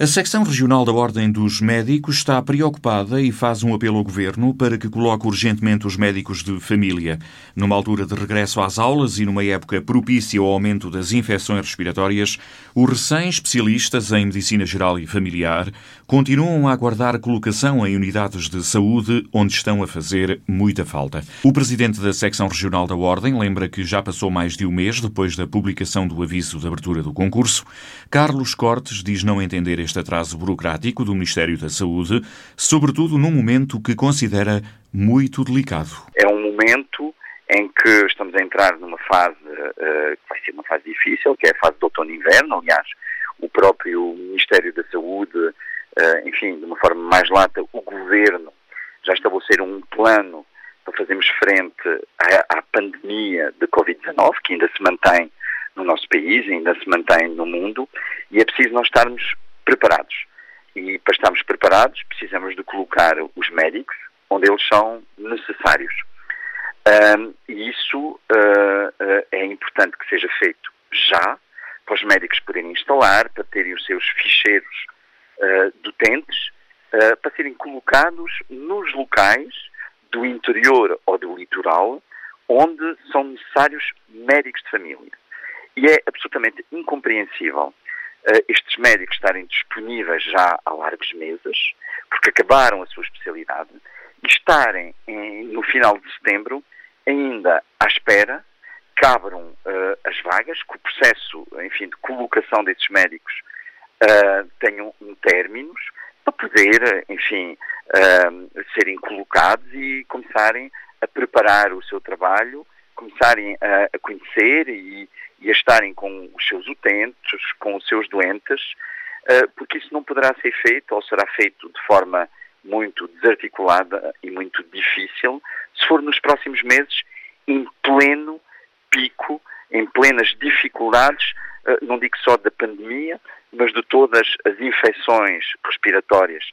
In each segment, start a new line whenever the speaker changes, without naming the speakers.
A secção regional da Ordem dos Médicos está preocupada e faz um apelo ao governo para que coloque urgentemente os médicos de família. Numa altura de regresso às aulas e numa época propícia ao aumento das infecções respiratórias, os recém-especialistas em medicina geral e familiar continuam a aguardar colocação em unidades de saúde onde estão a fazer muita falta. O presidente da secção regional da Ordem lembra que já passou mais de um mês depois da publicação do aviso de abertura do concurso. Carlos Cortes diz não entender este atraso burocrático do Ministério da Saúde, sobretudo num momento que considera muito delicado.
É um momento em que estamos a entrar numa fase uh, que vai ser uma fase difícil, que é a fase do outono-inverno. Aliás, o próprio Ministério da Saúde, uh, enfim, de uma forma mais lata, o Governo já estabeleceram um plano para fazermos frente à, à pandemia de Covid-19, que ainda se mantém no nosso país, ainda se mantém no mundo, e é preciso nós estarmos preparados. E para estarmos preparados, precisamos de colocar os médicos onde eles são necessários. Um, e isso uh, é importante que seja feito já, para os médicos poderem instalar, para terem os seus ficheiros uh, utentes, uh, para serem colocados nos locais do interior ou do litoral onde são necessários médicos de família. E é absolutamente incompreensível estes médicos estarem disponíveis já há largos meses, porque acabaram a sua especialidade, e estarem em, no final de setembro ainda à espera que abram uh, as vagas, que o processo, enfim, de colocação desses médicos uh, tenham um términos para poder, enfim, uh, serem colocados e começarem a preparar o seu trabalho, começarem a, a conhecer e, e a estarem com os seus utentes, com os seus doentes, uh, porque isso não poderá ser feito ou será feito de forma muito desarticulada e muito difícil se for nos próximos meses em pleno pico, em plenas dificuldades, uh, não digo só da pandemia, mas de todas as infecções respiratórias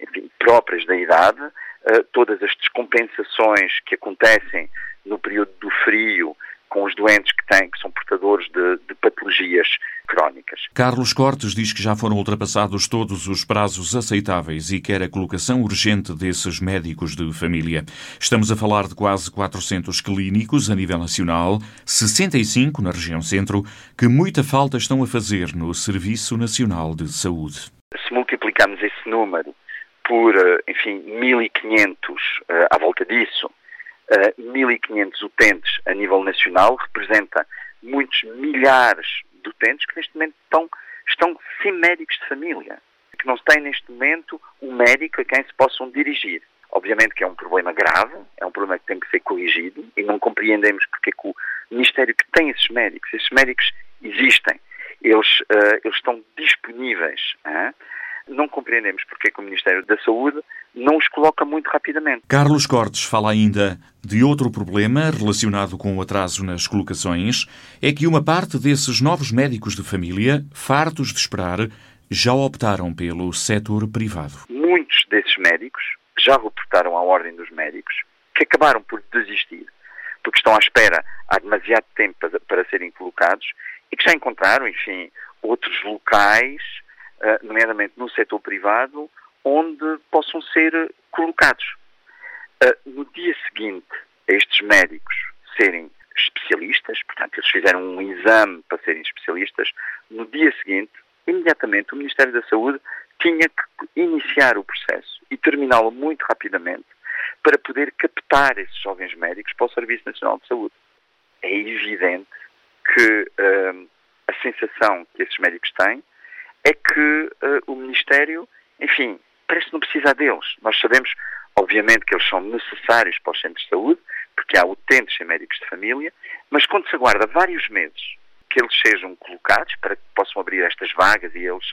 enfim, próprias da idade, uh, todas as descompensações que acontecem no período do frio, com os doentes que têm, que são portadores de, de, patologias crónicas.
Carlos Cortes diz que já foram ultrapassados todos os prazos aceitáveis e quer a colocação urgente desses médicos de família. Estamos a falar de quase 400 clínicos a nível nacional, 65 na região centro, que muita falta estão a fazer no Serviço Nacional de Saúde.
Se multiplicarmos esse número por, eh, enfim, 1.500 uh, à volta disso, 1.500 utentes a nível nacional, representa muitos milhares de utentes que neste momento estão, estão sem médicos de família, que não têm neste momento um médico a quem se possam dirigir. Obviamente que é um problema grave, é um problema que tem que ser corrigido e não compreendemos porque é que o Ministério que tem esses médicos, esses médicos existem, eles, uh, eles estão disponíveis. Não compreendemos porque é que o Ministério da Saúde não os coloca muito rapidamente.
Carlos Cortes fala ainda de outro problema relacionado com o atraso nas colocações, é que uma parte desses novos médicos de família, fartos de esperar, já optaram pelo setor privado.
Muitos desses médicos já reportaram à Ordem dos Médicos que acabaram por desistir, porque estão à espera há demasiado tempo para, serem colocados e que já encontraram, enfim, outros locais nomeadamente no setor privado, onde possam ser colocados. Eh, no dia seguinte estes médicos serem especialistas, portanto, eles fizeram um exame para serem especialistas, no dia seguinte, imediatamente, o Ministério da Saúde tinha que iniciar o processo e terminá-lo muito rapidamente para poder captar esses jovens médicos para o Serviço Nacional de Saúde. É evidente que uh, a sensação que esses médicos têm é que uh, o Ministério, enfim, parece não precisar deles. Nós sabemos, obviamente, que eles são necessários para os centros de saúde, porque há utentes e médicos de família, mas quando se aguarda vários meses que eles sejam colocados, para que possam abrir estas vagas e eles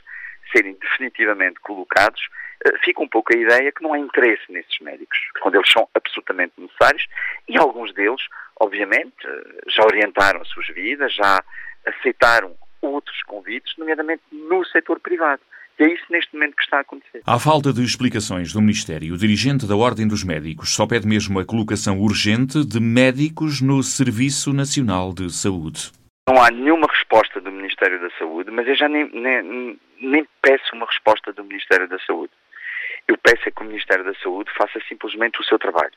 serem definitivamente colocados, uh, fica um pouco a ideia que não há interesse nesses médicos, quando eles são absolutamente necessários, e alguns deles, obviamente, uh, já orientaram as suas vidas, já aceitaram outros convites, nomeadamente no setor privado. E é isso neste momento que está a acontecer.
À falta de explicações do Ministério, o dirigente da Ordem dos Médicos só pede mesmo a colocação urgente de médicos no Serviço Nacional de Saúde.
Não há nenhuma resposta do Ministério da Saúde, mas eu já nem, nem, nem peço uma resposta do Ministério da Saúde. Eu peço é que o Ministério da Saúde faça simplesmente o seu trabalho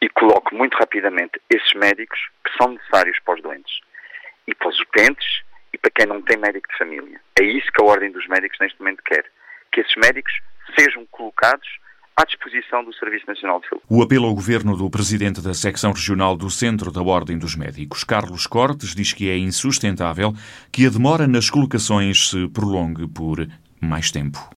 e coloque muito rapidamente esses médicos que são necessários para os doentes e para os utentes e para quem não tem médico de família. É isso que a Ordem dos Médicos neste momento quer. Que esses médicos sejam colocados à disposição do Serviço Nacional de Saúde.
O apelo ao governo do presidente da secção regional do Centro da Ordem dos Médicos, Carlos Cortes, diz que é insustentável que a demora nas colocações se prolongue por mais tempo.